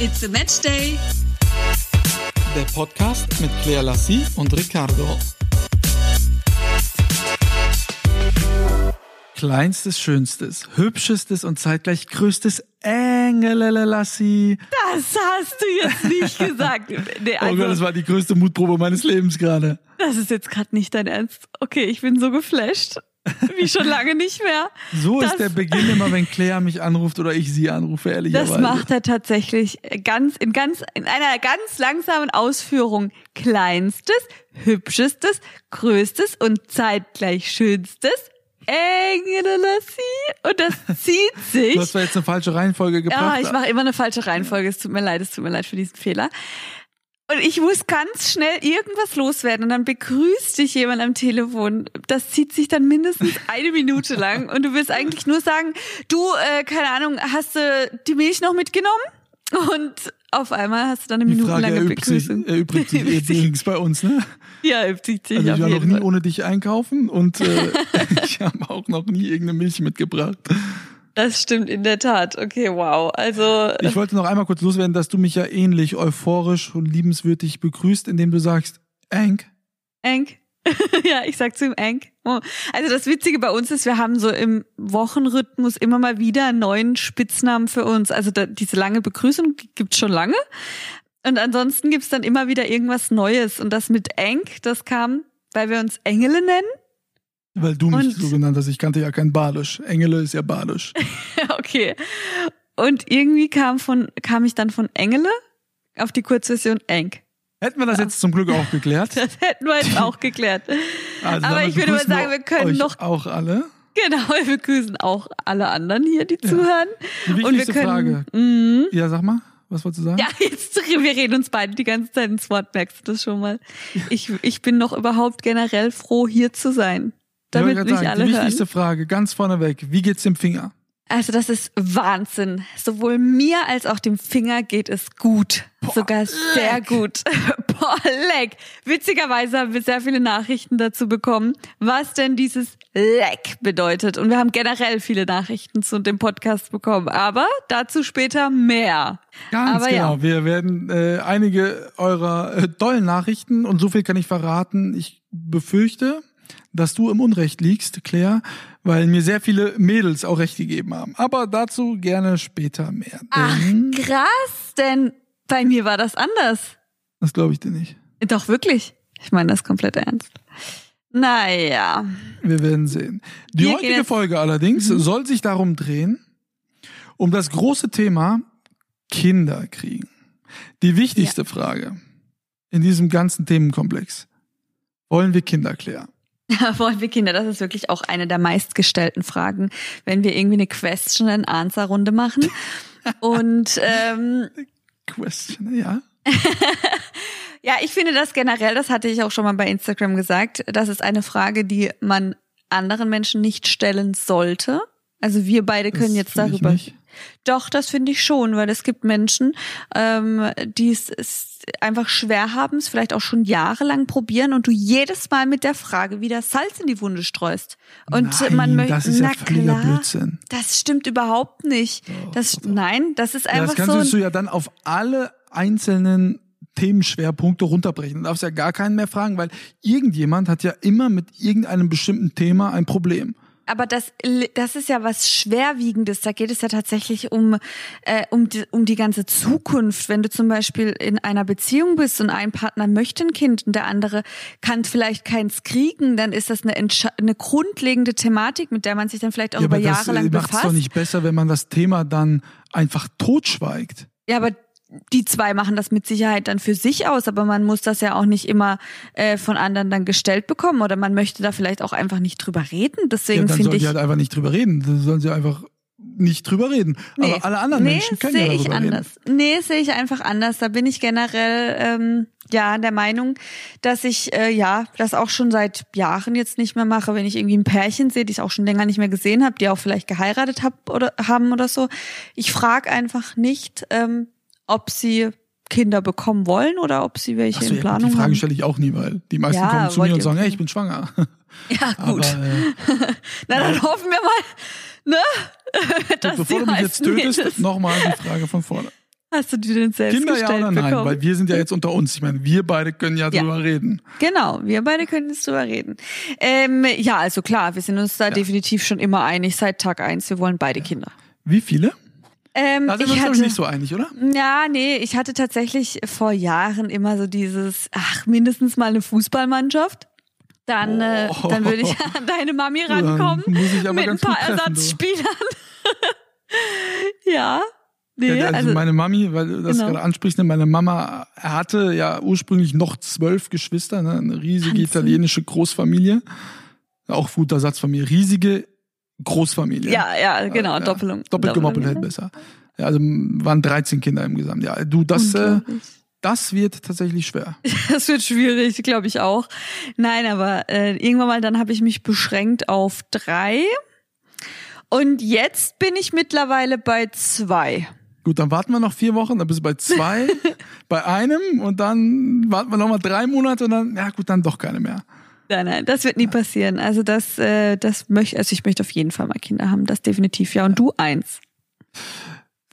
It's a Match Day. Der Podcast mit Claire Lassie und Ricardo. Kleinstes, schönstes, hübschestes und zeitgleich größtes Engelele Lassie. Das hast du jetzt nicht gesagt. Nee, oh Gott, also, das war die größte Mutprobe meines Lebens gerade. das ist jetzt gerade nicht dein Ernst. Okay, ich bin so geflasht. Wie schon lange nicht mehr. So Das- ist der Beginn immer, wenn Claire mich anruft oder ich sie anrufe, ehrlicherweise. Das macht er tatsächlich ganz in ganz in einer ganz langsamen Ausführung. Kleinstes, hübschestes, größtes und zeitgleich schönstes. Engelassie. Und das zieht sich. Du hast zwar jetzt eine falsche Reihenfolge Ja, gebracht. ich mache immer eine falsche Reihenfolge. Es tut mir leid, es tut mir leid für diesen Fehler. Und ich muss ganz schnell irgendwas loswerden und dann begrüßt dich jemand am Telefon. Das zieht sich dann mindestens eine Minute lang und du willst eigentlich nur sagen, du, äh, keine Ahnung, hast du die Milch noch mitgenommen? Und auf einmal hast du dann eine die Frage minutenlange erübt sich, Begrüßung. sich Übt sich. übrigens bei uns, ne? Ja, übt sich Also ich war noch nie Fall. ohne dich einkaufen und äh, ich habe auch noch nie irgendeine Milch mitgebracht. Das stimmt in der Tat. Okay, wow. Also Ich wollte noch einmal kurz loswerden, dass du mich ja ähnlich euphorisch und liebenswürdig begrüßt, indem du sagst, Enk. Enk. ja, ich sag zu ihm Enk. Oh. Also das Witzige bei uns ist, wir haben so im Wochenrhythmus immer mal wieder einen neuen Spitznamen für uns. Also da, diese lange Begrüßung gibt's schon lange. Und ansonsten gibt's dann immer wieder irgendwas Neues. Und das mit Enk, das kam, weil wir uns Engele nennen. Weil du mich Und- so genannt hast, ich kannte ja kein Badisch. Engele ist ja Badisch. okay. Und irgendwie kam von, kam ich dann von Engele auf die Kurzversion Enk. Hätten wir das jetzt zum Glück auch geklärt. Das hätten wir jetzt auch geklärt. Also Aber ich würde mal sagen, wir können noch auch alle. Genau, wir begrüßen auch alle anderen hier, die zuhören. Die Und wir wichtigste können, Frage. Mhm. Ja, sag mal, was wolltest du sagen? Ja, jetzt, wir reden uns beide die ganze Zeit ins Wort, merkst du das schon mal? Ich, ich bin noch überhaupt generell froh, hier zu sein. Damit mich sagen, alle die wichtigste hören. Frage, ganz vorneweg, wie geht's dem Finger? Also das ist Wahnsinn. Sowohl mir als auch dem Finger geht es gut. Sogar sehr gut. Boah, leck. Witzigerweise haben wir sehr viele Nachrichten dazu bekommen, was denn dieses Leck bedeutet. Und wir haben generell viele Nachrichten zu dem Podcast bekommen. Aber dazu später mehr. Ganz Aber genau. ja. Wir werden äh, einige eurer äh, tollen Nachrichten und so viel kann ich verraten. Ich befürchte, dass du im Unrecht liegst, Claire, weil mir sehr viele Mädels auch recht gegeben haben. Aber dazu gerne später mehr. Ach, krass, denn bei mir war das anders. das glaube ich dir nicht. Doch, wirklich. Ich meine das komplett ernst. Naja. Wir werden sehen. Die Wir heutige Mhm. Folge allerdings soll sich darum drehen, um das große Thema Kinder kriegen. Die wichtigste Frage in diesem ganzen Themenkomplex. Wollen wir Kinder klären? Wir Kinder? Das ist wirklich auch eine der meistgestellten Fragen, wenn wir irgendwie eine Question and Answer Runde machen. Und ähm, Question, ja. ja, ich finde das generell, das hatte ich auch schon mal bei Instagram gesagt, das ist eine Frage, die man anderen Menschen nicht stellen sollte. Also wir beide können Das jetzt finde ich darüber. nicht. Doch, das finde ich schon, weil es gibt Menschen, ähm, die es, einfach schwer haben, es vielleicht auch schon jahrelang probieren und du jedes Mal mit der Frage wieder Salz in die Wunde streust. Und Nein, man möchte, das ist ja na völliger klar, Blödsinn. das stimmt überhaupt nicht. das, nein, das ist Ja, einfach das so. kannst ein- du ja dann auf alle einzelnen Themenschwerpunkte runterbrechen. Du darfst ja gar keinen mehr fragen, weil irgendjemand hat ja immer mit irgendeinem bestimmten Thema ein Problem. Aber das, das ist ja was Schwerwiegendes. Da geht es ja tatsächlich um, äh, um, die, um die ganze Zukunft. Wenn du zum Beispiel in einer Beziehung bist und ein Partner möchte ein Kind und der andere kann vielleicht keins kriegen, dann ist das eine, eine grundlegende Thematik, mit der man sich dann vielleicht auch Ja, über aber das Jahre lang macht es befasst. doch nicht besser, wenn man das Thema dann einfach totschweigt. Ja, aber die zwei machen das mit Sicherheit dann für sich aus, aber man muss das ja auch nicht immer äh, von anderen dann gestellt bekommen oder man möchte da vielleicht auch einfach nicht drüber reden. Ja, Deswegen dann finde sollen ich. die halt einfach nicht drüber reden. Dann sollen sie einfach nicht drüber reden. Nee. Aber alle anderen nee, Menschen können sehe ja ich darüber anders. Nee, sehe ich einfach anders. Da bin ich generell ähm, ja der Meinung, dass ich äh, ja das auch schon seit Jahren jetzt nicht mehr mache, wenn ich irgendwie ein Pärchen sehe, die ich auch schon länger nicht mehr gesehen habe, die auch vielleicht geheiratet hab oder haben oder so. Ich frage einfach nicht, ähm, ob sie Kinder bekommen wollen oder ob sie welche Achso, in ja, Planung die Frage haben. stelle ich auch nie, weil die meisten Ja, kommen zu mir und sagen, hey, ich bin schwanger. Ja, Aber gut. äh, Na, dann hoffen wir mal, ne? dass bevor du mich jetzt tötest, nochmal die Frage von vorne. Hast du die denn selbst Kinder ja gestellt oder nein? bekommen? Weil wir sind ja jetzt unter uns. Ich meine, wir beide können ja, Ja. drüber reden. Genau, wir beide können jetzt drüber reden. Ähm, ja, also klar, wir sind uns da definitiv schon immer einig seit Tag eins. Wir wollen beide Kinder. Wie viele? Ähm, Da sind wir ich uns hatte, ich nicht so einig, oder? Ja, nee, ich hatte tatsächlich vor Jahren immer so dieses, ach, mindestens mal eine Fußballmannschaft. Dann, äh, Oh. dann würde ich an deine Mami rankommen aber mit ein paar treffen. Ersatzspielern. ja. Nee, Ja, also, also, meine Mami, weil du das Genau. gerade ansprichst, ne, meine Mama hatte ja ursprünglich noch zwölf Geschwister, ne, eine riesige Wahnsinn. italienische Großfamilie. Auch guter Satz von mir. Riesige Großfamilie. ja, ja, genau, Ja, Doppelung. Doppelt gemoppelt hält besser. Ja, also waren 13 Kinder im Gesamt. Ja, du, das, äh, das wird tatsächlich schwer. Das wird schwierig, glaube ich auch. Nein, aber äh, irgendwann mal dann habe ich mich beschränkt auf drei. Und jetzt bin ich mittlerweile bei zwei. Gut, dann warten wir noch vier Wochen, dann bist du bei zwei, bei einem und dann warten wir noch mal drei Monate und dann, ja gut, dann doch keine mehr. Nein, nein, das wird nie passieren. Also das, äh, das möchte, also ich möchte auf jeden Fall mal Kinder haben, das definitiv ja. Und du eins.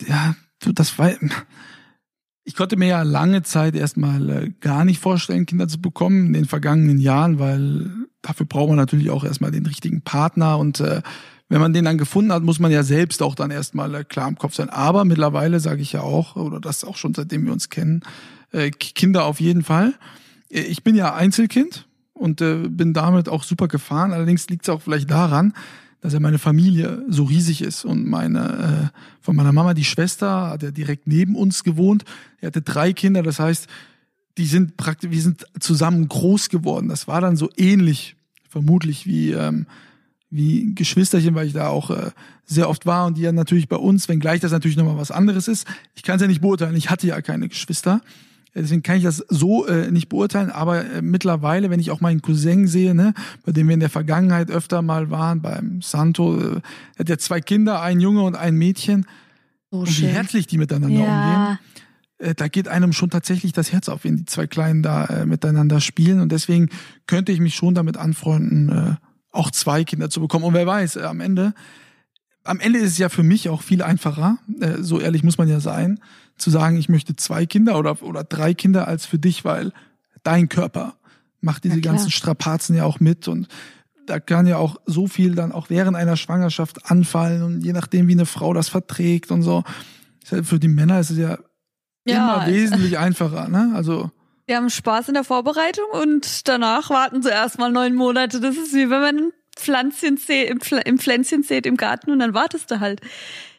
ja, du, das war. Ich konnte mir ja lange Zeit erstmal äh, gar nicht vorstellen, Kinder zu bekommen in den vergangenen Jahren, weil dafür braucht man natürlich auch erstmal den richtigen Partner und äh, wenn man den dann gefunden hat, muss man ja selbst auch dann erstmal äh, klar im Kopf sein. Aber mittlerweile sage ich ja auch, oder das auch schon seitdem wir uns kennen, äh, Kinder auf jeden Fall. Äh, Ich bin ja Einzelkind und äh, bin damit auch super gefahren. Allerdings liegt es auch vielleicht daran, dass ja meine Familie so riesig ist und meine äh, von meiner Mama die Schwester hat ja direkt neben uns gewohnt. Er hatte drei Kinder, das heißt, die sind praktisch, wir sind zusammen groß geworden. Das war dann so ähnlich, vermutlich wie ähm, wie Geschwisterchen, weil ich da auch äh, sehr oft war und die ja natürlich bei uns, wenngleich das natürlich nochmal was anderes ist. Ich kann es ja nicht beurteilen, ich hatte ja keine Geschwister. Deswegen kann ich das so äh, nicht beurteilen, aber äh, mittlerweile, wenn ich auch meinen Cousin sehe, ne, bei dem wir in der Vergangenheit öfter mal waren, beim Santo, äh, er hat ja zwei Kinder, ein Junge und ein Mädchen, So und wie herzlich die miteinander umgehen Ja, äh, da geht einem schon tatsächlich das Herz auf, wenn die zwei Kleinen da äh, miteinander spielen. Und deswegen könnte ich mich schon damit anfreunden, äh, auch zwei Kinder zu bekommen. Und wer weiß, äh, am Ende, am Ende ist es ja für mich auch viel einfacher, äh, so ehrlich muss man ja sein, zu sagen, ich möchte zwei Kinder oder, oder drei Kinder als für dich, weil dein Körper macht diese Ja, ganzen Strapazen ja auch mit und da kann ja auch so viel dann auch während einer Schwangerschaft anfallen und je nachdem, wie eine Frau das verträgt und so. Für die Männer ist es ja Ja, immer wesentlich einfacher, ne? Also wir haben Spaß in der Vorbereitung und danach warten sie erstmal neun Monate. Das ist wie wenn man sät, im, im Pflänzchen sät im Garten und dann wartest du halt.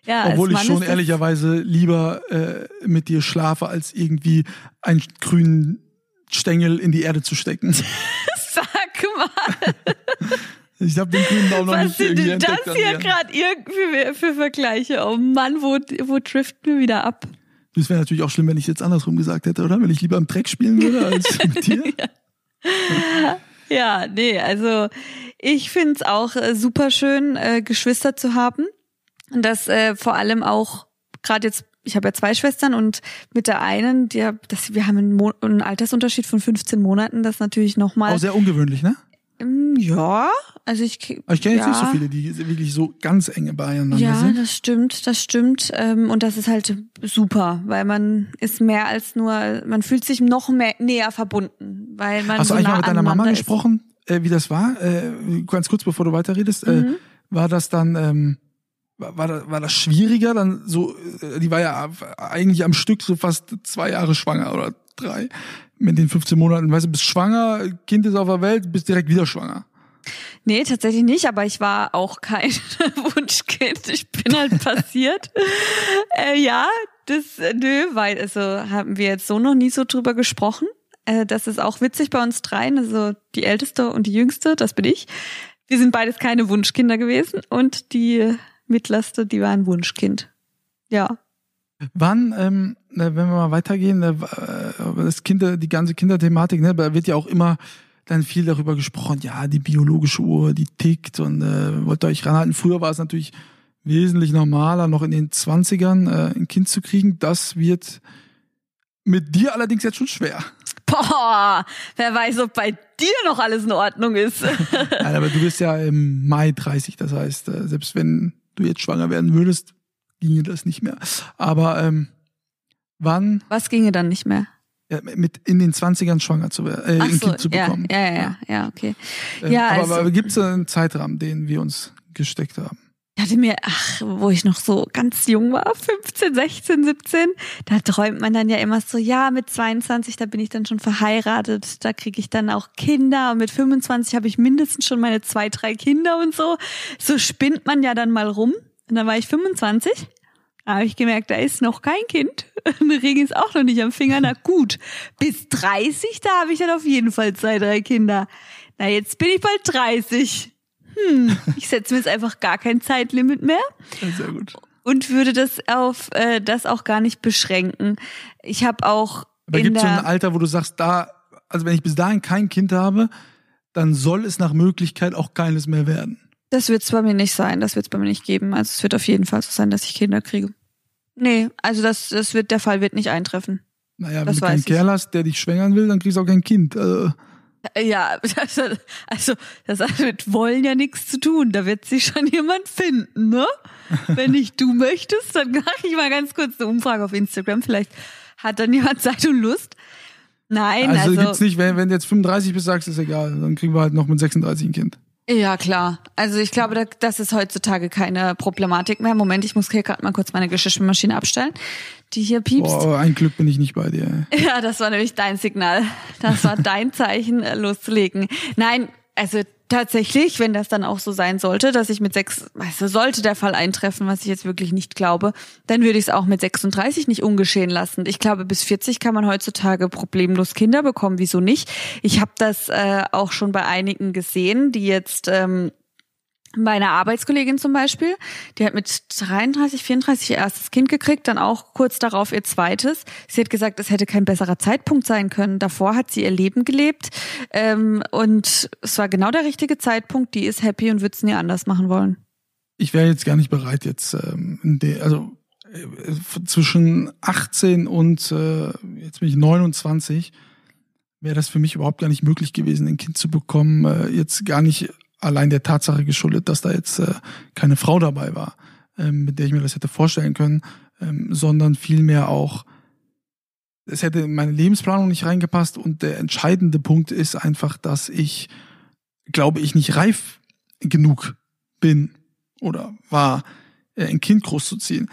Ja, obwohl ich schon das- ehrlicherweise lieber äh, mit dir schlafe, als irgendwie einen grünen Stängel in die Erde zu stecken. Sag mal, Ich habe den grünen Daumen noch was nicht sind irgendwie denn das entdeckt. an hier gerade irgendwie für Vergleiche? Oh Mann, wo, wo driften wir wieder ab? Das wäre natürlich auch schlimm, wenn ich jetzt andersrum gesagt hätte, oder? Wenn ich lieber im Dreck spielen würde als mit dir. Ja, nee, also ich find's auch äh, super schön, äh, Geschwister zu haben. Und das äh, vor allem auch, gerade jetzt, ich habe ja zwei Schwestern und mit der einen, die, das, wir haben einen, Mo einen Altersunterschied von 15 Monaten, das natürlich nochmal. Auch sehr ungewöhnlich, ne? ja, also ich. Aber ich kenne jetzt ja. nicht so viele, die wirklich so ganz enge beieinander Ja, sind. das stimmt, das stimmt. Ähm, und das ist halt super, weil man ist mehr als nur, man fühlt sich noch mehr näher verbunden, weil man Hast so du eigentlich mal mit deiner Mama aneinander ist. Äh, wie das war? Äh, ganz kurz, bevor du weiterredest. Mhm. Äh, war das dann, ähm, war, war, das, war das schwieriger? Dann so, äh, die war ja eigentlich am Stück so fast zwei Jahre schwanger oder drei. Mit den 15 Monaten, weißt du, bist schwanger, Kind ist auf der Welt, bist direkt wieder schwanger. Nee, tatsächlich nicht, aber ich war auch kein Wunschkind. Ich bin halt passiert. äh, ja, das, äh, nö, weil, also haben wir jetzt so noch nie so drüber gesprochen. Äh, das ist auch witzig bei uns dreien, also die älteste und die jüngste, das bin ich. Wir sind beides keine Wunschkinder gewesen und die mittlerste, die war ein Wunschkind. Ja. Wann, ähm, äh, wenn wir mal weitergehen, äh, das Kinder, die ganze Kinderthematik, ne, da wird ja auch immer dann viel darüber gesprochen, ja, die biologische Uhr, die tickt und äh, wollt ihr euch ranhalten. Früher war es natürlich wesentlich normaler, noch in den 20ern äh, ein Kind zu kriegen. Das wird mit dir allerdings jetzt schon schwer. Boah, wer weiß, ob bei dir noch alles in Ordnung ist. Nein, aber du bist ja im Mai 30, das heißt, äh, selbst wenn du jetzt schwanger werden würdest, ginge das nicht mehr. Aber ähm, Wann? Was ginge dann nicht mehr? Ja, mit in den 20ern schwanger zu werden, äh, ein so, Kind zu ja, bekommen. ja, ja, ja, ja, okay. Ähm, Ja, aber, also- aber gibt es einen Zeitrahmen, den wir uns gesteckt haben? Ich hatte mir, ach, wo ich noch so ganz jung war, 15, 16, 17, da träumt man dann ja immer so, ja, mit 22, da bin ich dann schon verheiratet, da kriege ich dann auch Kinder und mit 25 habe ich mindestens schon meine zwei, drei Kinder und so. So spinnt man ja dann mal rum. Und dann war ich 25, da habe ich gemerkt, da ist noch kein Kind. Der Ring ist auch noch nicht am Finger. Na gut, bis 30, da habe ich dann auf jeden Fall zwei, drei Kinder. Na, jetzt bin ich bald 30 hm, ich setze mir jetzt einfach gar kein Zeitlimit mehr Ja, sehr gut. und würde das auf äh, das auch gar nicht beschränken. Ich habe auch Aber gibt es so ein Alter, wo du sagst, da, also wenn ich bis dahin kein Kind habe, dann soll es nach Möglichkeit auch keines mehr werden. das wird es bei mir nicht sein, das wird es bei mir nicht geben. Also es wird auf jeden Fall so sein, dass ich Kinder kriege. Nee, also das, das wird, der Fall wird nicht eintreffen. Naja, wenn Das du keinen. Kerl hast, der dich schwängern will, dann kriegst du auch kein Kind. Äh, Ja, also, das hat mit Wollen ja nichts zu tun. Da wird sich schon jemand finden, ne? Wenn nicht du möchtest, dann mache ich mal ganz kurz eine Umfrage auf Instagram. Vielleicht hat dann jemand Zeit und Lust. Nein, also, also, gibt's nicht, wenn, wenn du jetzt 35 bist, sagst, ist egal. Dann kriegen wir halt noch mit 36 ein Kind. Ja klar. Also ich glaube, da- das ist heutzutage keine Problematik mehr. Moment, ich muss hier gerade mal kurz meine Geschirrspülmaschine abstellen, die hier piepst. Boah, ein Glück bin ich nicht bei dir. Ja, das war nämlich dein Signal. Das war dein Zeichen, loszulegen. Nein, also tatsächlich, wenn das dann auch so sein sollte, dass ich mit sechs, also sollte der Fall eintreffen, was ich jetzt wirklich nicht glaube, dann würde ich es auch mit 36 nicht ungeschehen lassen. Ich glaube, bis 40 kann man heutzutage problemlos Kinder bekommen. Wieso nicht? Ich habe das äh, auch schon bei einigen gesehen, die jetzt ähm, meine Arbeitskollegin zum Beispiel, die hat mit 33, 34 ihr erstes Kind gekriegt, dann auch kurz darauf ihr zweites. Sie hat gesagt, es hätte kein besserer Zeitpunkt sein können. Davor hat sie ihr Leben gelebt ähm, und es war genau der richtige Zeitpunkt. Die ist happy und wird es nie anders machen wollen. Ich wäre jetzt gar nicht bereit, jetzt ähm, also äh, zwischen 18 und äh, jetzt bin ich 29, wäre das für mich überhaupt gar nicht möglich gewesen, ein Kind zu bekommen. Äh, jetzt gar nicht allein der Tatsache geschuldet, dass da jetzt äh, keine Frau dabei war, ähm, mit der ich mir das hätte vorstellen können, ähm, sondern vielmehr auch, es hätte in meine Lebensplanung nicht reingepasst und der entscheidende Punkt ist einfach, dass ich, glaube ich, nicht reif genug bin oder war, äh, ein Kind großzuziehen.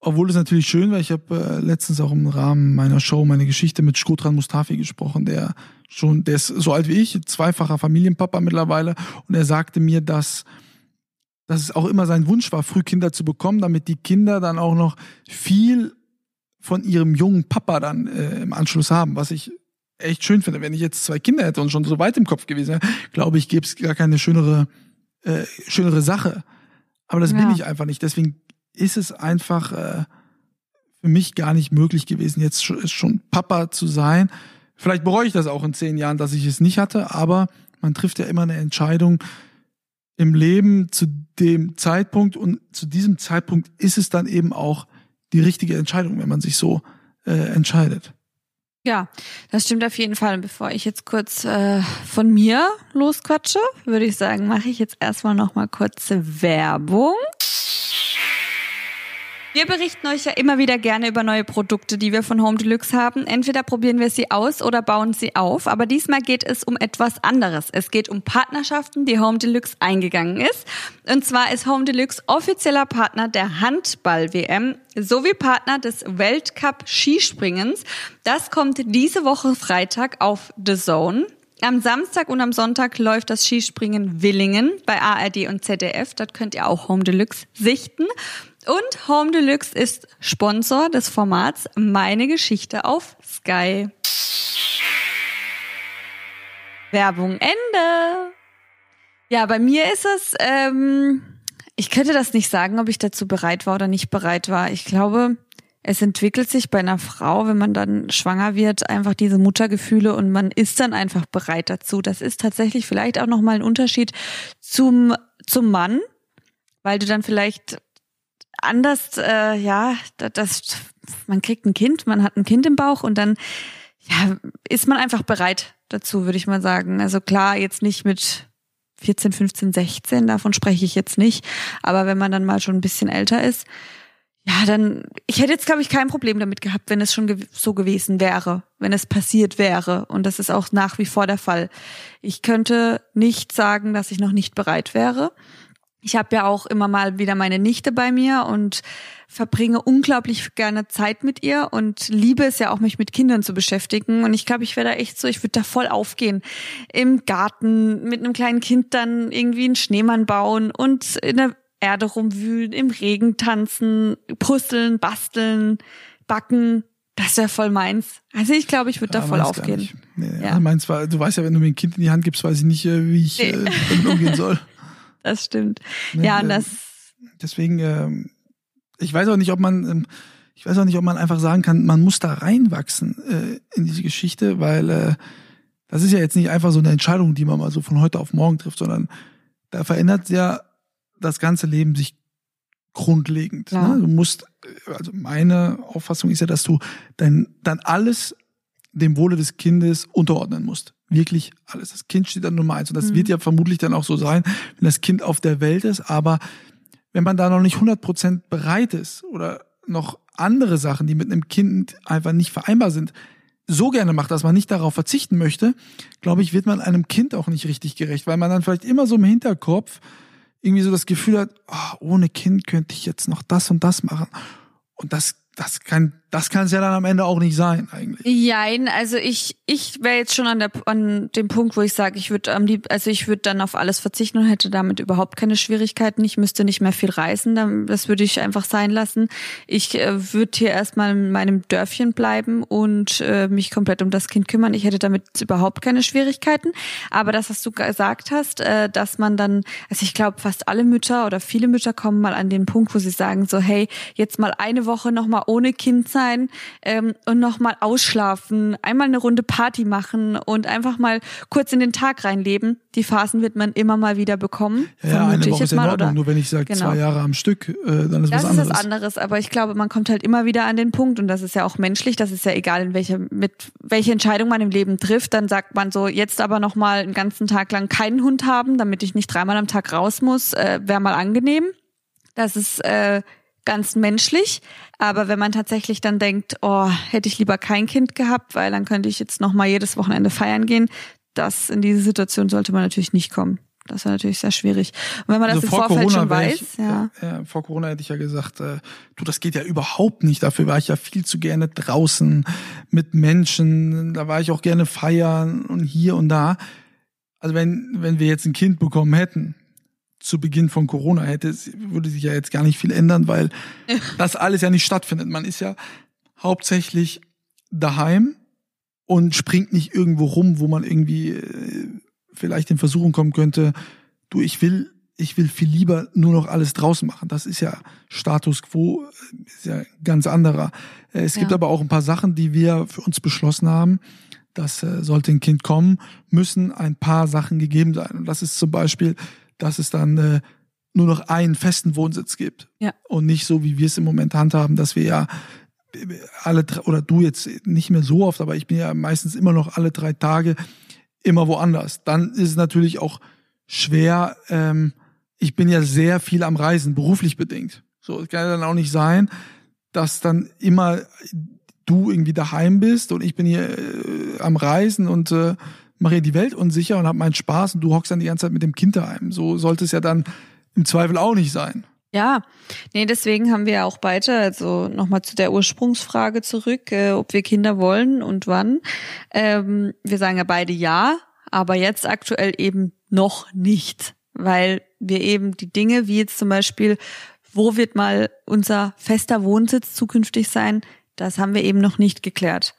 Obwohl es natürlich schön war, ich habe äh, letztens auch im Rahmen meiner Show meine Geschichte mit Shkodran Mustafi gesprochen, der schon, der ist so alt wie ich, zweifacher Familienpapa mittlerweile, und er sagte mir, dass, dass es auch immer sein Wunsch war, früh Kinder zu bekommen, damit die Kinder dann auch noch viel von ihrem jungen Papa dann äh, im Anschluss haben, was ich echt schön finde. Wenn ich jetzt zwei Kinder hätte und schon so weit im Kopf gewesen wäre, glaube ich, gäbe es gar keine schönere, äh, schönere Sache. Aber das Ja. bin ich einfach nicht. Deswegen ist es einfach äh, für mich gar nicht möglich gewesen, jetzt schon, schon Papa zu sein. Vielleicht bereue ich das auch in zehn Jahren, dass ich es nicht hatte, aber man trifft ja immer eine Entscheidung im Leben zu dem Zeitpunkt und zu diesem Zeitpunkt ist es dann eben auch die richtige Entscheidung, wenn man sich so äh, entscheidet. Ja, das stimmt auf jeden Fall. Bevor ich jetzt kurz äh, von mir losquatsche, würde ich sagen, mache ich jetzt erstmal noch mal kurze Werbung. Wir berichten euch ja immer wieder gerne über neue Produkte, die wir von Home Deluxe haben. Entweder probieren wir sie aus oder bauen sie auf. Aber diesmal geht es um etwas anderes. Es geht um Partnerschaften, die Home Deluxe eingegangen ist. Und zwar ist Home Deluxe offizieller Partner der Handball-WM sowie Partner des Weltcup Skispringens. Das kommt diese Woche Freitag auf The Zone. Am Samstag und am Sonntag läuft das Skispringen Willingen bei ARD und ZDF. Dort könnt ihr auch Home Deluxe sichten. Und Home Deluxe ist Sponsor des Formats Meine Geschichte auf Sky. Werbung Ende. Ja, bei mir ist es, ähm, ich könnte das nicht sagen, ob ich dazu bereit war oder nicht bereit war. Ich glaube, es entwickelt sich bei einer Frau, wenn man dann schwanger wird, einfach diese Muttergefühle und man ist dann einfach bereit dazu. Das ist tatsächlich vielleicht auch nochmal ein Unterschied zum, zum Mann, weil du dann vielleicht anders, äh, ja, das, man kriegt ein Kind, man hat ein Kind im Bauch und dann ja, ist man einfach bereit dazu, würde ich mal sagen. Also klar, jetzt nicht mit 14, 15, 16, davon spreche ich jetzt nicht, aber wenn man dann mal schon ein bisschen älter ist, ja, dann, ich hätte jetzt, glaube ich, kein Problem damit gehabt, wenn es schon gew so gewesen wäre, wenn es passiert wäre. Und das ist auch nach wie vor der Fall. Ich könnte nicht sagen, dass ich noch nicht bereit wäre. Ich habe ja auch immer mal wieder meine Nichte bei mir und verbringe unglaublich gerne Zeit mit ihr und liebe es ja auch, mich mit Kindern zu beschäftigen. Und ich glaube, ich wäre da echt so, ich würde da voll aufgehen. Im Garten mit einem kleinen Kind dann irgendwie einen Schneemann bauen und in der Erde rumwühlen, im Regen tanzen, puzzeln, basteln, backen. Das wäre voll meins. Also ich glaube, ich würde ja, da voll aufgehen. Nee, ja. also meins war, du weißt ja, wenn du mir ein Kind in die Hand gibst, weiß ich nicht, äh, wie ich nee. äh, damit umgehen soll. Das stimmt. Nee, ja, und äh, das. Deswegen, äh, ich weiß auch nicht, ob man, äh, ich weiß auch nicht, ob man einfach sagen kann, man muss da reinwachsen äh, in diese Geschichte, weil äh, das ist ja jetzt nicht einfach so eine Entscheidung, die man mal so von heute auf morgen trifft, sondern da verändert ja das ganze Leben sich grundlegend. Ja. Ne? Du musst, also meine Auffassung ist ja, dass du dann, dann alles dem Wohle des Kindes unterordnen musst. Wirklich alles. Das Kind steht dann Nummer eins. Und das mhm. wird ja vermutlich dann auch so sein, wenn das Kind auf der Welt ist. Aber wenn man da noch nicht 100 Prozent bereit ist oder noch andere Sachen, die mit einem Kind einfach nicht vereinbar sind, so gerne macht, dass man nicht darauf verzichten möchte, glaube ich, wird man einem Kind auch nicht richtig gerecht, weil man dann vielleicht immer so im Hinterkopf irgendwie so das Gefühl hat, oh, ohne Kind könnte ich jetzt noch das und das machen. Und das das kann das kann es ja dann am Ende auch nicht sein eigentlich. Jein, also ich ich wäre jetzt schon an der an dem Punkt, wo ich sage, ich würde am lieb, also ich würde dann auf alles verzichten und hätte damit überhaupt keine Schwierigkeiten. Ich müsste nicht mehr viel reisen, dann, das würde ich einfach sein lassen. Ich äh, würde hier erstmal in meinem Dörfchen bleiben und äh, mich komplett um das Kind kümmern. Ich hätte damit überhaupt keine Schwierigkeiten. Aber das, was du gesagt hast, äh, dass man dann, also ich glaube, fast alle Mütter oder viele Mütter kommen mal an den Punkt, wo sie sagen so, hey, jetzt mal eine Woche noch mal ohne Kind sein ähm, und nochmal ausschlafen, einmal eine Runde Party machen und einfach mal kurz in den Tag reinleben. Die Phasen wird man immer mal wieder bekommen. Ja, eine Woche ist in Ordnung, oder? nur wenn ich sage genau. zwei Jahre am Stück, äh, dann ist das was anderes. Das ist was anderes, aber ich glaube, man kommt halt immer wieder an den Punkt und das ist ja auch menschlich, das ist ja egal, in welcher, mit welche Entscheidung man im Leben trifft, dann sagt man so, jetzt aber nochmal einen ganzen Tag lang keinen Hund haben, damit ich nicht dreimal am Tag raus muss, äh, wäre mal angenehm. Das ist äh, ganz menschlich. Aber wenn man tatsächlich dann denkt, oh, hätte ich lieber kein Kind gehabt, weil dann könnte ich jetzt noch mal jedes Wochenende feiern gehen, das in diese Situation sollte man natürlich nicht kommen. Das wäre natürlich sehr schwierig. Und wenn man das also im Vorfeld Corona schon weiß, ich, ja. ja. Vor Corona hätte ich ja gesagt, äh, du, das geht ja überhaupt nicht. Dafür war ich ja viel zu gerne draußen mit Menschen. Da war ich auch gerne feiern und hier und da. Also wenn, wenn wir jetzt ein Kind bekommen hätten, zu Beginn von Corona hätte, würde sich ja jetzt gar nicht viel ändern, weil das alles ja nicht stattfindet. Man ist ja hauptsächlich daheim und springt nicht irgendwo rum, wo man irgendwie äh, vielleicht in Versuchung kommen könnte, du, ich will, ich will viel lieber nur noch alles draußen machen. Das ist ja Status quo, ist ja ganz anderer. Äh, es ja. gibt aber auch ein paar Sachen, die wir für uns beschlossen haben. dass äh, sollte ein Kind kommen, müssen ein paar Sachen gegeben sein. Und das ist zum Beispiel dass es dann äh, nur noch einen festen Wohnsitz gibt. Ja. Und nicht so, wie wir es im Moment handhaben, dass wir ja alle oder du jetzt nicht mehr so oft, aber ich bin ja meistens immer noch alle drei Tage immer woanders. Dann ist es natürlich auch schwer. Ähm, ich bin ja sehr viel am Reisen, beruflich bedingt. So, es kann ja dann auch nicht sein, dass dann immer du irgendwie daheim bist und ich bin hier äh, am Reisen und äh, mache ihr die Welt unsicher und habe meinen Spaß und du hockst dann die ganze Zeit mit dem Kind daheim. So sollte es ja dann im Zweifel auch nicht sein. Ja, nee, deswegen haben wir auch beide, also nochmal zu der Ursprungsfrage zurück, äh, ob wir Kinder wollen und wann. Ähm, wir sagen ja beide ja, aber jetzt aktuell eben noch nicht, weil wir eben die Dinge, wie jetzt zum Beispiel, wo wird mal unser fester Wohnsitz zukünftig sein, das haben wir eben noch nicht geklärt.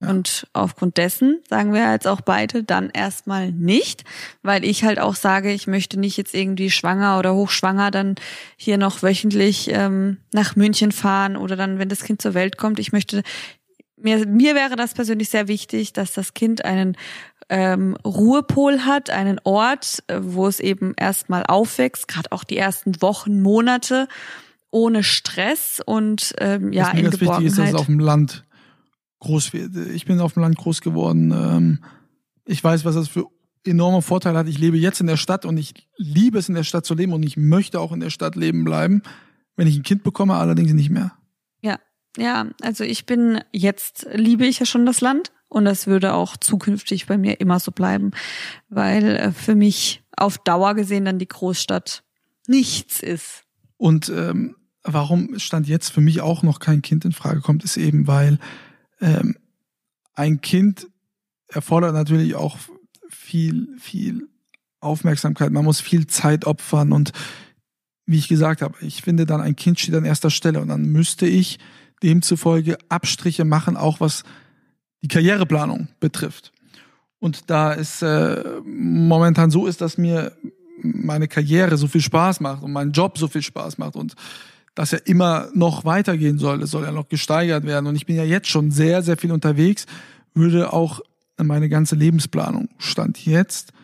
Und aufgrund dessen sagen wir jetzt auch beide dann erstmal nicht, weil ich halt auch sage, ich möchte nicht jetzt irgendwie schwanger oder hochschwanger dann hier noch wöchentlich ähm, nach München fahren oder dann, wenn das Kind zur Welt kommt. Ich möchte, mir, mir wäre das persönlich sehr wichtig, dass das Kind einen ähm, Ruhepol hat, einen Ort, äh, wo es eben erstmal aufwächst, gerade auch die ersten Wochen, Monate ohne Stress und ähm, ja, Was mir in ganz wichtig ist, dass es auf dem Land groß wird. Ich bin auf dem Land groß geworden. Ähm, ich weiß, was das für enorme Vorteile hat. Ich lebe jetzt in der Stadt und ich liebe es, in der Stadt zu leben und ich möchte auch in der Stadt leben bleiben. wenn ich ein Kind bekomme, allerdings nicht mehr. Ja, ja, also ich bin jetzt liebe ich ja schon das Land und das würde auch zukünftig bei mir immer so bleiben, weil äh, für mich auf Dauer gesehen dann die Großstadt nichts ist. Und ähm, warum stand jetzt für mich auch noch kein Kind in Frage kommt, ist eben, weil ähm, ein Kind erfordert natürlich auch viel, viel Aufmerksamkeit. Man muss viel Zeit opfern und wie ich gesagt habe, ich finde dann ein Kind steht an erster Stelle und dann müsste ich demzufolge Abstriche machen, auch was die Karriereplanung betrifft. Und da es äh, momentan so ist, dass mir meine Karriere so viel Spaß macht und mein Job so viel Spaß macht und das ja immer noch weitergehen soll, es soll ja noch gesteigert werden. Und ich bin ja jetzt schon sehr, sehr viel unterwegs, würde auch meine ganze Lebensplanung stand jetzt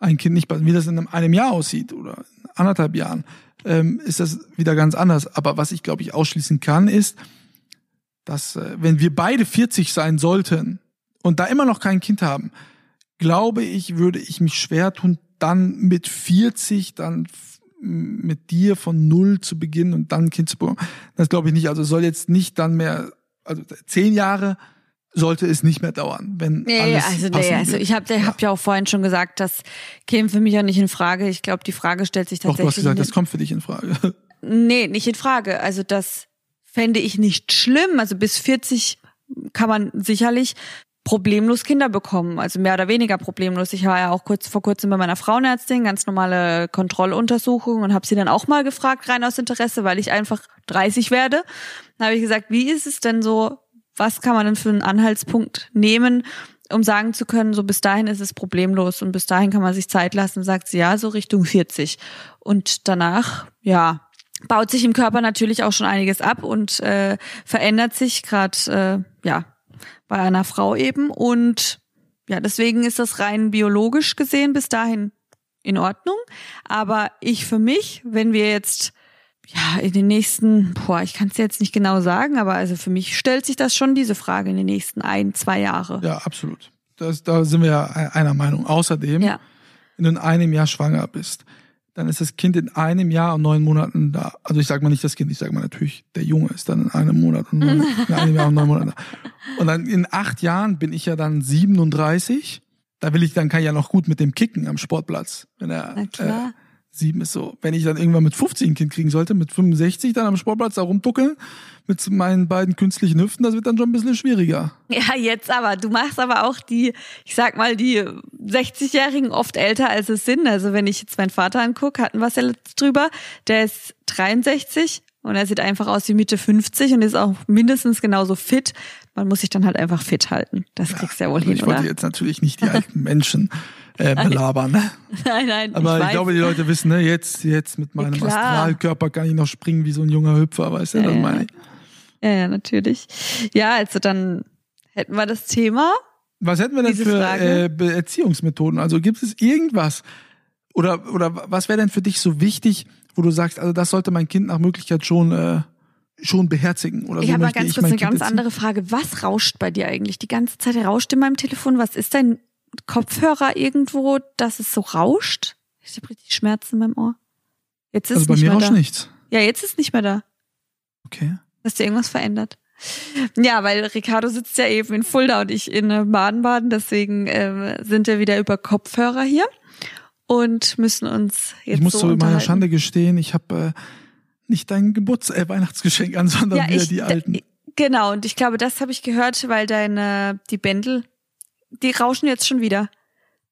ein Kind nicht, wie das in einem Jahr aussieht oder anderthalb Jahren, ähm, ist das wieder ganz anders. Aber was ich glaube ich ausschließen kann, ist, dass äh, wenn wir beide 40 sein sollten und da immer noch kein Kind haben, glaube ich, würde ich mich schwer tun, dann mit 40 dann mit dir von null zu beginnen und dann ein Kind zu bekommen. Das glaube ich nicht. Also soll jetzt nicht dann mehr, also zehn Jahre sollte es nicht mehr dauern, wenn nee, alles also nee, also ich habe ja. hab ja auch vorhin schon gesagt, das käme für mich ja nicht in Frage. Ich glaube, die Frage stellt sich tatsächlich. Doch, du hast gesagt, das kommt für dich in Frage. Nee, nicht in Frage. Also das fände ich nicht schlimm. Also bis 40 kann man sicherlich problemlos Kinder bekommen, also mehr oder weniger problemlos. Ich war ja auch kurz vor kurzem bei meiner Frauenärztin, ganz normale Kontrolluntersuchung und habe sie dann auch mal gefragt, rein aus Interesse, weil ich einfach 30 werde. Dann habe ich gesagt, wie ist es denn so, was kann man denn für einen Anhaltspunkt nehmen, um sagen zu können, so bis dahin ist es problemlos und bis dahin kann man sich Zeit lassen, sagt sie ja, so Richtung 40. Und danach, ja, baut sich im Körper natürlich auch schon einiges ab und äh, verändert sich gerade, äh, ja, bei einer Frau eben. Und ja, deswegen ist das rein biologisch gesehen bis dahin in Ordnung. Aber ich für mich, wenn wir jetzt ja, in den nächsten, boah, ich kann es jetzt nicht genau sagen, aber also für mich stellt sich das schon diese Frage in den nächsten ein, zwei Jahre. Ja, absolut. Das, da sind wir ja einer Meinung. Außerdem, ja. wenn du in einem Jahr schwanger bist, dann ist das Kind in einem Jahr und neun Monaten da. Also ich sage mal nicht das Kind, ich sage mal natürlich, der Junge ist dann in einem Monat und neun, in einem Jahr und neun Monaten da. Und dann in acht Jahren bin ich ja dann 37. Da will ich, dann kann ich ja noch gut mit dem kicken am Sportplatz. Wenn er, Na klar. Äh, Sieben ist so, wenn ich dann irgendwann mit 50 ein Kind kriegen sollte, mit 65 dann am Sportplatz da rumduckeln, mit meinen beiden künstlichen Hüften, das wird dann schon ein bisschen schwieriger. Ja, jetzt aber. Du machst aber auch die, ich sag mal, die 60-Jährigen oft älter als es sind. Also wenn ich jetzt meinen Vater angucke, hatten wir es ja letzt drüber, der ist 63 und er sieht einfach aus wie Mitte 50 und ist auch mindestens genauso fit. Man muss sich dann halt einfach fit halten. Das kriegst du ja wohl also hin, Ich wollte jetzt natürlich nicht die alten Menschen äh, belabern. Ne? Nein, nein. Aber ich, ich glaube, die Leute wissen, ne, jetzt, jetzt mit meinem ja, Astralkörper kann ich noch springen wie so ein junger Hüpfer, weißt du, ja, das meine ich. Ja, ja, natürlich. Ja, also dann hätten wir das Thema. Was hätten wir denn für äh, Erziehungsmethoden? Also gibt es irgendwas? Oder, oder was wäre denn für dich so wichtig, wo du sagst, also das sollte mein Kind nach Möglichkeit schon äh, schon beherzigen oder ich so habe mal ganz kurz eine kind ganz andere Frage. Was rauscht bei dir eigentlich? Die ganze Zeit rauscht in meinem Telefon. Was ist dein Kopfhörer irgendwo, dass es so rauscht? Ich habe richtig Schmerzen in meinem Ohr. Jetzt ist also bei nicht mir mehr rauscht da. nichts. Ja, jetzt ist nicht mehr da. Okay. Hast du irgendwas verändert? Ja, weil Ricardo sitzt ja eben in Fulda und ich in Baden-Baden, deswegen äh, sind wir wieder über Kopfhörer hier und müssen uns jetzt Ich muss so zu meiner Schande gestehen, ich habe äh, nicht dein Geburts äh, Weihnachtsgeschenk an, sondern ja, wieder ich, die alten. Genau, und ich glaube, das habe ich gehört, weil deine die Bändel, die rauschen jetzt schon wieder.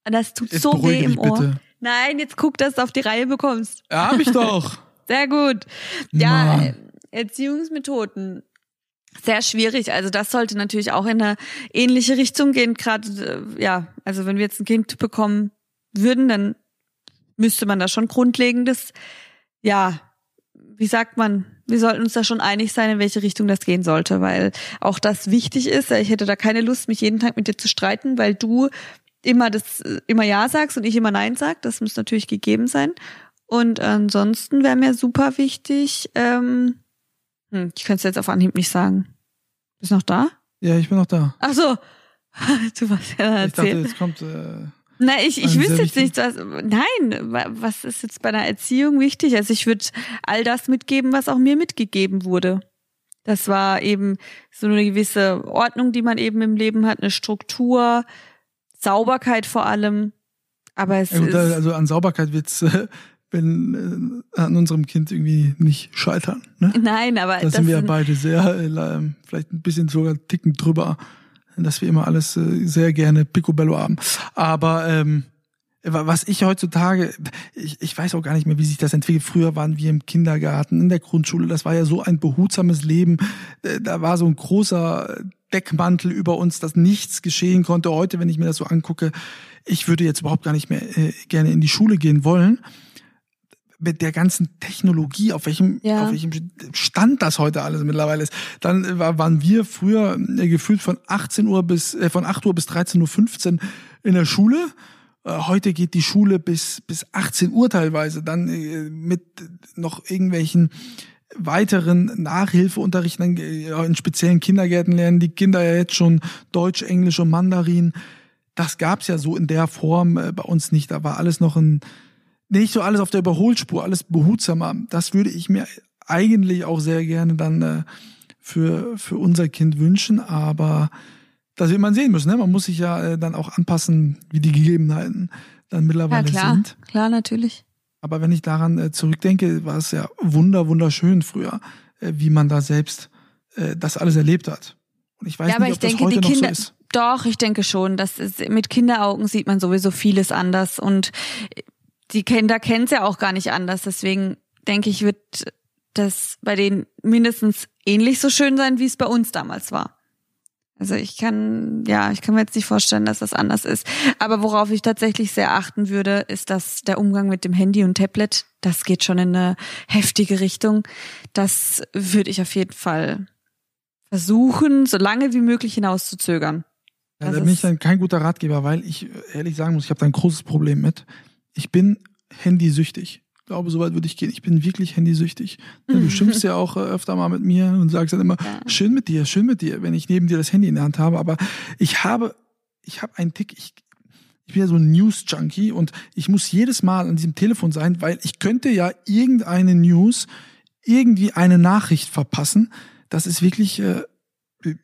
Das tut Jetzt so weh im Ohr. Bitte. Nein, jetzt guck, dass du auf die Reihe bekommst. Ja, hab ich doch. Sehr gut. Ja, Mann. Erziehungsmethoden. Sehr schwierig. Also das sollte natürlich auch in eine ähnliche Richtung gehen. Gerade, äh, ja, also wenn wir jetzt ein Kind bekommen würden, dann müsste man da schon grundlegendes, ja, wie sagt man, wir sollten uns da schon einig sein, in welche Richtung das gehen sollte, weil auch das wichtig ist. Ich hätte da keine Lust, mich jeden Tag mit dir zu streiten, weil du immer das immer ja sagst und ich immer nein sag. Das muss natürlich gegeben sein. Und ansonsten wäre mir super wichtig, ähm, hm, ich könnte es jetzt auf Anhieb nicht sagen. Bist noch da? Ja, ich bin noch da. Ach so. Du warst ja Ich dachte, erzählt. jetzt kommt äh, Na, ich, ich wüsste jetzt nicht, was, nein, wa- was ist jetzt bei einer Erziehung wichtig? Also ich würde all das mitgeben, was auch mir mitgegeben wurde. Das war eben so eine gewisse Ordnung, die man eben im Leben hat, eine Struktur, Sauberkeit vor allem. Aber es Ja, gut, ist, also an Sauberkeit wird's, wenn äh, an unserem Kind irgendwie nicht scheitern. Ne? nein, aber Da das sind wir ja beide sehr, äh, vielleicht ein bisschen sogar ticken drüber, dass wir immer alles äh, sehr gerne Picobello haben. Aber ähm, wa- was ich heutzutage, ich, ich weiß auch gar nicht mehr, wie sich das entwickelt. Früher waren wir im Kindergarten, in der Grundschule, das war ja so ein behutsames Leben. Äh, Da war so ein großer Deckmantel über uns, dass nichts geschehen konnte. Heute, wenn ich mir das so angucke, ich würde jetzt überhaupt gar nicht mehr äh, gerne in die Schule gehen wollen mit der ganzen Technologie, auf welchem, Ja. auf welchem Stand das heute alles mittlerweile ist. Dann äh, war, waren wir früher äh, gefühlt von 18 Uhr bis, äh, von 8 Uhr bis 13.15 Uhr in der Schule. Äh, heute geht die Schule bis, bis 18 Uhr teilweise, dann mit noch irgendwelchen weiteren Nachhilfeunterrichten äh, in speziellen Kindergärten lernen die Kinder ja jetzt schon Deutsch, Englisch und Mandarin. Das gab's ja so in der Form bei uns nicht. Da war alles noch ein, nicht so alles auf der Überholspur, alles behutsamer. Das würde ich mir eigentlich auch sehr gerne dann äh, für, für unser Kind wünschen, aber das wird man sehen müssen. Ne? Man muss sich ja äh, dann auch anpassen, wie die Gegebenheiten dann ja mittlerweile klar, sind. klar, natürlich. Aber wenn ich daran äh, zurückdenke, war es ja wunder, wunderschön früher, äh, wie man da selbst äh, das alles erlebt hat. Und ich weiß ja, aber nicht, ich ob das denke, heute die noch Kinder, so ist. doch, ich denke schon, dass es, mit Kinderaugen sieht man sowieso vieles anders und die Kinder kennen es ja auch gar nicht anders. Deswegen denke ich, wird das bei denen mindestens ähnlich so schön sein, wie es bei uns damals war. Also ich kann, ja, ich kann mir jetzt nicht vorstellen, dass das anders ist. Aber worauf ich tatsächlich sehr achten würde, ist, dass der Umgang mit dem Handy und Tablet, das geht schon in eine heftige Richtung. Das würde ich auf jeden Fall versuchen, so lange wie möglich hinauszuzögern. Ja, da bin ich dann kein guter Ratgeber, weil ich ehrlich sagen muss, ich habe da ein großes Problem mit. Ich bin handysüchtig. Ich glaube, soweit würde ich gehen. Ich bin wirklich handysüchtig. Du schimpfst ja auch äh, öfter mal mit mir und sagst dann immer, Ja. schön mit dir, schön mit dir, wenn ich neben dir das Handy in der Hand habe. Aber ich habe, ich habe einen Tick, ich, ich bin ja so ein News-Junkie und ich muss jedes Mal an diesem Telefon sein, weil ich könnte ja irgendeine News, irgendwie eine Nachricht verpassen. Das ist wirklich, äh,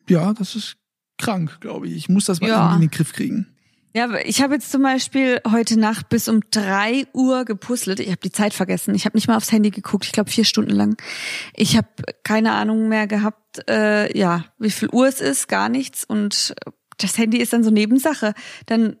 ja, das ist krank, glaube ich. Ich muss das mal Ja. irgendwie in den Griff kriegen. Ja, ich habe jetzt zum Beispiel heute Nacht bis um drei Uhr gepuzzelt. Ich habe die Zeit vergessen. Ich habe nicht mal aufs Handy geguckt. Ich glaube vier Stunden lang. Ich habe keine Ahnung mehr gehabt, äh, ja, wie viel Uhr es ist, gar nichts. Und das Handy ist dann so Nebensache. Dann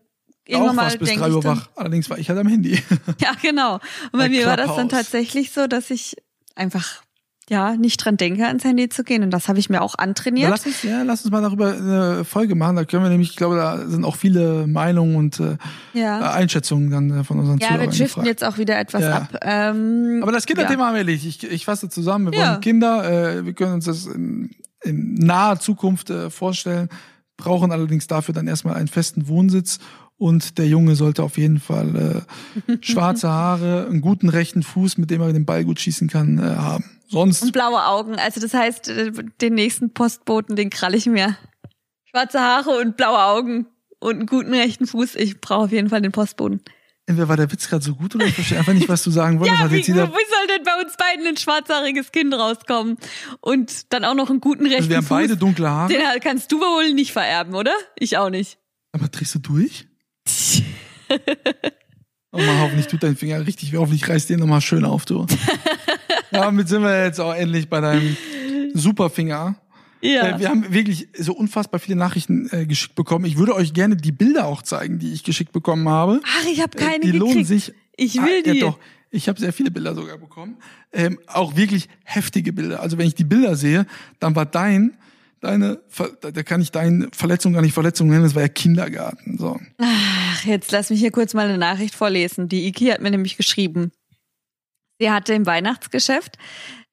irgendwann mal bis drei ich Uhr dann, wach. Allerdings war ich halt am Handy. Ja, genau. Und bei Bei mir war das dann Clubhouse. tatsächlich so, dass ich einfach ja nicht dran denke, ans Handy zu gehen. Und das habe ich mir auch antrainiert. lass uns, ja, lass uns mal darüber eine Folge machen. Da können wir nämlich, ich glaube, da sind auch viele Meinungen und äh, Ja. Einschätzungen dann äh, von unseren Ja, wir Zuhörern driften jetzt auch wieder etwas Ja. ab. Ähm, Aber das Kinderthema ja. haben wir erledigt. Ich, ich fasse zusammen. Wir wollen Kinder. Äh, wir können uns das in, in naher Zukunft äh, vorstellen, brauchen allerdings dafür dann erstmal einen festen Wohnsitz. Und der Junge sollte auf jeden Fall äh, schwarze Haare, einen guten rechten Fuß, mit dem er den Ball gut schießen kann, äh, haben. Sonst Und blaue Augen. Also das heißt, äh, den nächsten Postboten, den krall ich mir. Schwarze Haare und blaue Augen und einen guten rechten Fuß. Ich brauche auf jeden Fall den Postboten. entweder war der Witz gerade so gut oder ich verstehe einfach nicht, was du sagen wolltest. Ja, wie, wie soll denn bei uns beiden ein schwarzhaariges Kind rauskommen? Und dann auch noch einen guten rechten also wir haben Fuß. beide dunkle Haare. Den kannst du wohl nicht vererben, oder? Ich auch nicht. Aber drehst du durch? Oh mal, hoffentlich tut dein Finger richtig weh. Hoffentlich reißt den nochmal schön auf, du. ja, damit sind wir jetzt auch endlich bei deinem Superfinger. Ja. Äh, wir haben wirklich so unfassbar viele Nachrichten äh, geschickt bekommen. Ich würde euch gerne die Bilder auch zeigen, die ich geschickt bekommen habe. Ach, ich habe Äh, keine die gekriegt. lohnen sich. Ich will Ah, die. Ja, doch. Ich habe sehr viele Bilder sogar bekommen. Ähm, auch wirklich heftige Bilder. Also wenn ich die Bilder sehe, dann war dein, deine, da kann ich deine Verletzung gar nicht Verletzung nennen, das war ja Kindergarten. So. Ach, jetzt lass mich hier kurz mal eine Nachricht vorlesen. Die Iki hat mir nämlich geschrieben. Sie hatte im Weihnachtsgeschäft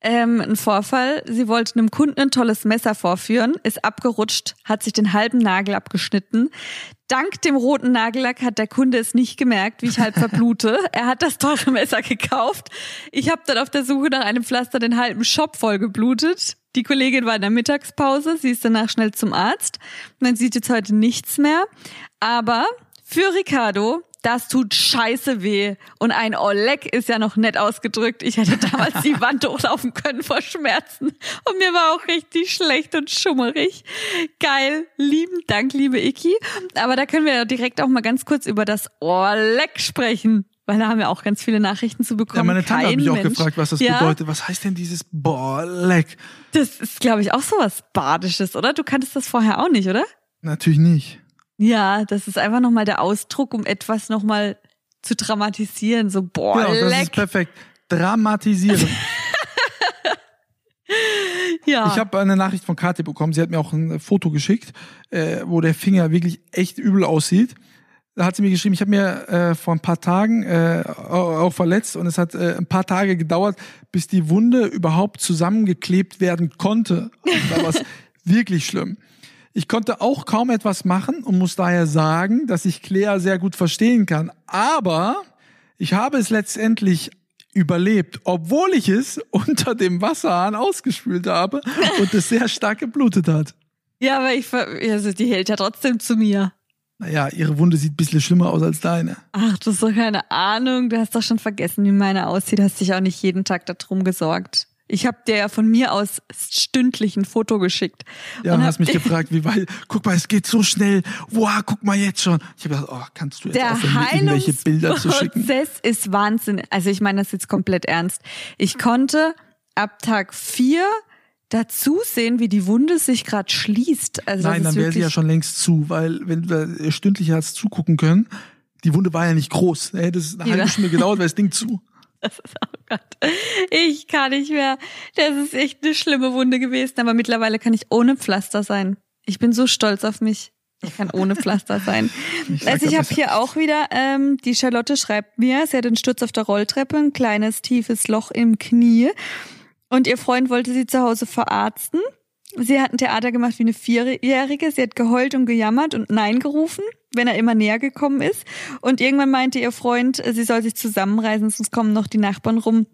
ähm, einen Vorfall. Sie wollte einem Kunden ein tolles Messer vorführen, ist abgerutscht, hat sich den halben Nagel abgeschnitten. Dank dem roten Nagellack hat der Kunde es nicht gemerkt, wie ich halb verblute. Er hat das teure Messer gekauft. Ich habe dann auf der Suche nach einem Pflaster den halben Shop voll geblutet. Die Kollegin war in der Mittagspause, sie ist danach schnell zum Arzt. Man sieht jetzt heute nichts mehr. Aber für Ricardo das tut scheiße weh. Und ein Oleg ist ja noch nett ausgedrückt. Ich hätte damals die Wand hochlaufen können vor Schmerzen. Und mir war auch richtig schlecht und schummerig. Geil. Lieben Dank, liebe Iki. Aber da können wir ja direkt auch mal ganz kurz über das Oleg sprechen. Weil da haben wir auch ganz viele Nachrichten zu bekommen. Ja, meine Tante hat mich auch Mensch. gefragt, was das Ja. bedeutet. Was heißt denn dieses Boah, leck? Das ist, glaube ich, auch sowas Badisches, oder? Du kanntest das vorher auch nicht, oder? Natürlich nicht. Ja, das ist einfach nochmal der Ausdruck, um etwas nochmal zu dramatisieren. So, boah, genau, das leck. ist perfekt. Dramatisieren. ja. Ich habe eine Nachricht von Kathi bekommen. Sie hat mir auch ein Foto geschickt, äh, wo der Finger wirklich echt übel aussieht. Da hat sie mir geschrieben, ich habe mir äh, vor ein paar Tagen äh, au- auch verletzt und es hat äh, ein paar Tage gedauert, bis die Wunde überhaupt zusammengeklebt werden konnte. Und da war es wirklich schlimm. Ich konnte auch kaum etwas machen und muss daher sagen, dass ich Claire sehr gut verstehen kann. Aber ich habe es letztendlich überlebt, obwohl ich es unter dem Wasserhahn ausgespült habe und es sehr stark geblutet hat. ja, aber ich, also die hält ja trotzdem zu mir. Naja, ihre Wunde sieht ein bisschen schlimmer aus als deine. Ach, du hast doch keine Ahnung. Du hast doch schon vergessen, wie meine aussieht. Hast dich auch nicht jeden Tag darum gesorgt. Ich habe dir ja von mir aus stündlich ein Foto geschickt. Ja, Und und hast mich gefragt, wie weit, guck mal, es geht so schnell. Wow, guck mal jetzt schon. Ich habe gedacht, oh, kannst du jetzt Der aufhören, mir irgendwelche Bilder zu schicken? Heilungsprozess ist Wahnsinn. Also ich meine das jetzt komplett ernst. Ich konnte ab Tag vier dazu sehen, wie die Wunde sich gerade schließt. Also Nein, dann wäre sie ja schon längst zu, weil wenn du da stündlich hast zugucken können, die Wunde war ja nicht groß. Da hätte es eine halbe Stunde gedauert, weil das Ding zu. Das ist, oh Gott. Ich kann nicht mehr. Das ist echt eine schlimme Wunde gewesen, aber mittlerweile kann ich ohne Pflaster sein. Ich bin so stolz auf mich. Ich kann ohne Pflaster sein. Ich Also ich habe hier auch wieder, ähm, die Charlotte schreibt mir, sie hat einen Sturz auf der Rolltreppe, ein kleines tiefes Loch im Knie und ihr Freund wollte sie zu Hause verarzten. Sie hat ein Theater gemacht wie eine Vierjährige. Sie hat geheult und gejammert und Nein gerufen, wenn er immer näher gekommen ist. Und irgendwann meinte ihr Freund, sie soll sich zusammenreißen, sonst kommen noch die Nachbarn rum,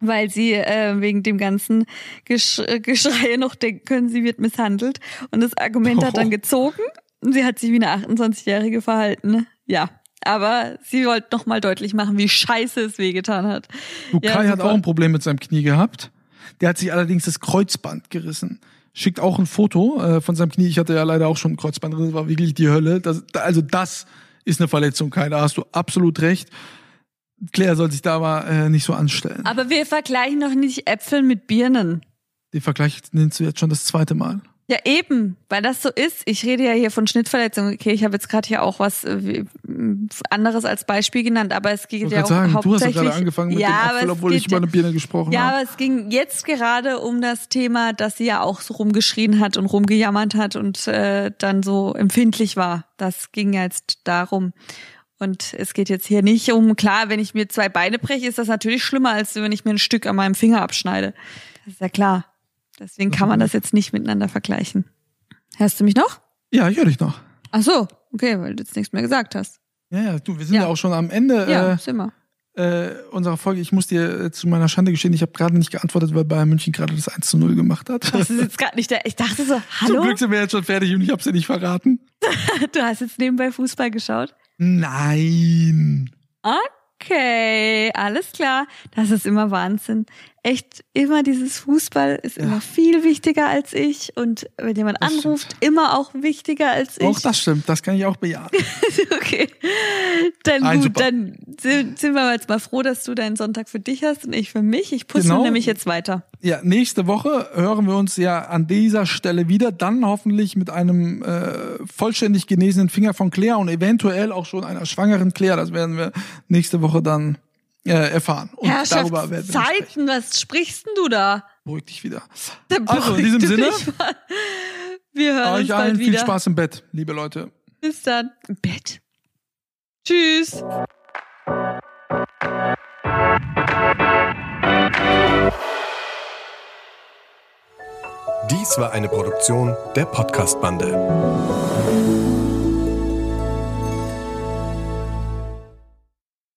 weil sie äh, wegen dem ganzen Gesch äh, Geschrei noch denken können, sie wird misshandelt. Und das Argument hat dann Oh. gezogen. Und sie hat sich wie eine 28-Jährige verhalten. Ja. Aber sie wollte noch mal deutlich machen, wie scheiße es wehgetan hat. Du, Ja, hat auch ein Problem mit seinem Knie gehabt. Der hat sich allerdings das Kreuzband gerissen. Schickt auch ein Foto äh, von seinem Knie. Ich hatte ja leider auch schon ein Kreuzband drin. Das war wirklich die Hölle. Das, da- also das ist eine Verletzung, Kai. Da hast du absolut recht. Claire soll sich da aber äh, nicht so anstellen. Aber wir vergleichen doch nicht Äpfel mit Birnen. Den Vergleich nennst du jetzt schon das zweite Mal. Ja, eben, weil das so ist. Ich rede ja hier von Schnittverletzungen. Okay, ich habe jetzt gerade hier auch was äh, m, anderes als Beispiel genannt, aber es geht Ich ja wollte auch sagen, du hast hauptsächlich. gerade angefangen mit ja, dem Apfel, obwohl ich über ja- eine Birne gesprochen Ja, habe. aber es ging jetzt gerade um das Thema, dass sie ja auch so rumgeschrien hat und rumgejammert hat und äh, dann so empfindlich war. Das ging ja jetzt darum. Und es geht jetzt hier nicht um, klar, wenn ich mir zwei Beine breche, ist das natürlich schlimmer, als wenn ich mir ein Stück an meinem Finger abschneide. Das ist ja klar. Deswegen kann man das jetzt nicht miteinander vergleichen. Hörst du mich noch? Ja, ich höre dich noch. Ach so, okay, weil du jetzt nichts mehr gesagt hast. Ja, ja, du, wir sind Ja. ja, auch schon am Ende Ja, äh, sind wir. äh, unserer Folge. Ich muss dir äh, zu meiner Schande gestehen, ich habe gerade nicht geantwortet, weil Bayern München gerade das 1 zu 0 gemacht hat. Das ist jetzt gerade nicht der. Ich dachte so, Zum hallo? Glück sind wir jetzt schon fertig und ich habe dir nicht verraten. Du hast jetzt nebenbei Fußball geschaut? Nein. Okay, alles klar. Das ist immer Wahnsinn. Echt, immer dieses Fußball ist Ja. immer viel wichtiger als ich. Und wenn jemand Das anruft, immer auch wichtiger als ich. Auch das stimmt, das kann ich auch bejahen. okay. Dann Nein, gut, super. dann sind, sind wir jetzt mal froh, dass du deinen Sonntag für dich hast und ich für mich. Ich puzzle Genau. nämlich jetzt weiter. Ja, nächste Woche hören wir uns ja an dieser Stelle wieder, dann hoffentlich mit einem äh, vollständig genesenen Finger von Claire und eventuell auch schon einer schwangeren Claire. Das werden wir nächste Woche dann äh, erfahren. Und darüber werden wir. Herrschaftszeiten, was sprichst denn du da? Beruhig dich wieder. Also, in diesem Sinne, mal. Wir hören uns euch allen bald viel wieder. Spaß im Bett, liebe Leute. Bis dann. Im Bett. Tschüss. Dies war eine Produktion der Podcast-Bande.